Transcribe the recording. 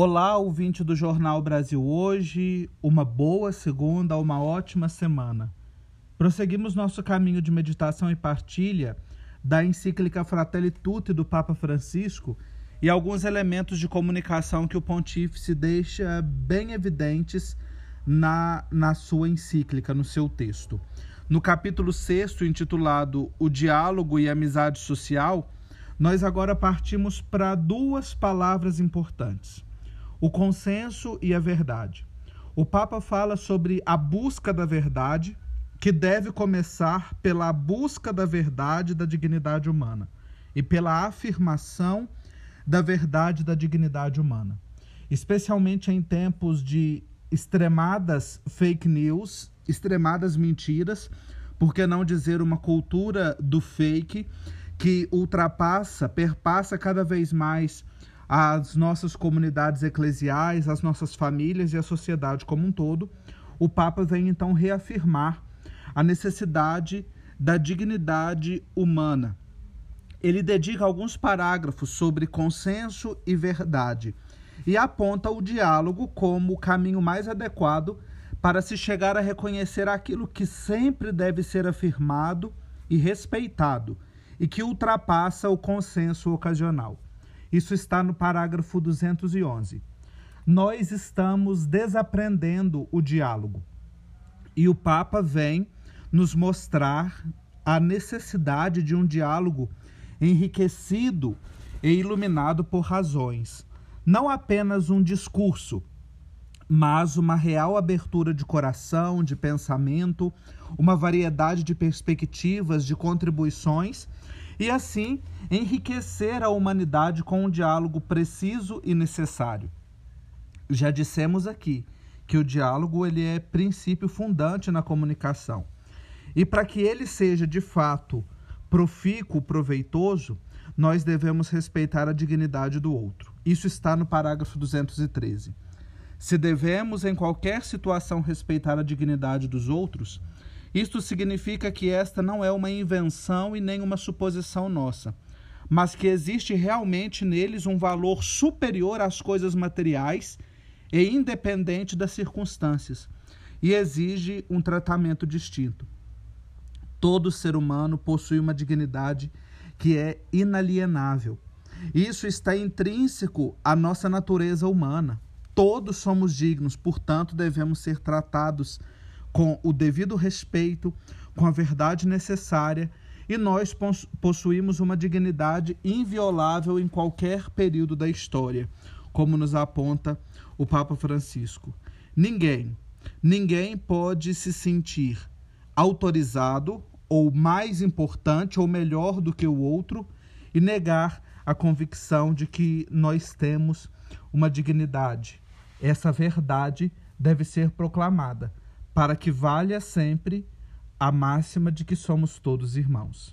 Olá, ouvinte do Jornal Brasil Hoje, uma boa segunda, uma ótima semana. Prosseguimos nosso caminho de meditação e partilha da encíclica Fratelli Tutti do Papa Francisco e alguns elementos de comunicação que o pontífice deixa bem evidentes na, na sua encíclica, no seu texto. No capítulo 6, intitulado O Diálogo e Amizade Social, nós agora partimos para duas palavras importantes o consenso e a verdade. O Papa fala sobre a busca da verdade, que deve começar pela busca da verdade da dignidade humana e pela afirmação da verdade da dignidade humana. Especialmente em tempos de extremadas fake news, extremadas mentiras, por que não dizer uma cultura do fake que ultrapassa, perpassa cada vez mais as nossas comunidades eclesiais, as nossas famílias e a sociedade como um todo, o Papa vem então reafirmar a necessidade da dignidade humana. Ele dedica alguns parágrafos sobre consenso e verdade e aponta o diálogo como o caminho mais adequado para se chegar a reconhecer aquilo que sempre deve ser afirmado e respeitado e que ultrapassa o consenso ocasional. Isso está no parágrafo 211. Nós estamos desaprendendo o diálogo. E o Papa vem nos mostrar a necessidade de um diálogo enriquecido e iluminado por razões. Não apenas um discurso, mas uma real abertura de coração, de pensamento, uma variedade de perspectivas, de contribuições e assim enriquecer a humanidade com um diálogo preciso e necessário. Já dissemos aqui que o diálogo ele é princípio fundante na comunicação. E para que ele seja de fato profícuo, proveitoso, nós devemos respeitar a dignidade do outro. Isso está no parágrafo 213. Se devemos, em qualquer situação, respeitar a dignidade dos outros, isto significa que esta não é uma invenção e nem uma suposição nossa, mas que existe realmente neles um valor superior às coisas materiais e independente das circunstâncias, e exige um tratamento distinto. Todo ser humano possui uma dignidade que é inalienável. Isso está intrínseco à nossa natureza humana. Todos somos dignos, portanto, devemos ser tratados com o devido respeito, com a verdade necessária, e nós possuímos uma dignidade inviolável em qualquer período da história, como nos aponta o Papa Francisco. Ninguém, ninguém pode se sentir autorizado ou mais importante ou melhor do que o outro e negar a convicção de que nós temos uma dignidade. Essa verdade deve ser proclamada para que valha sempre a máxima de que somos todos irmãos.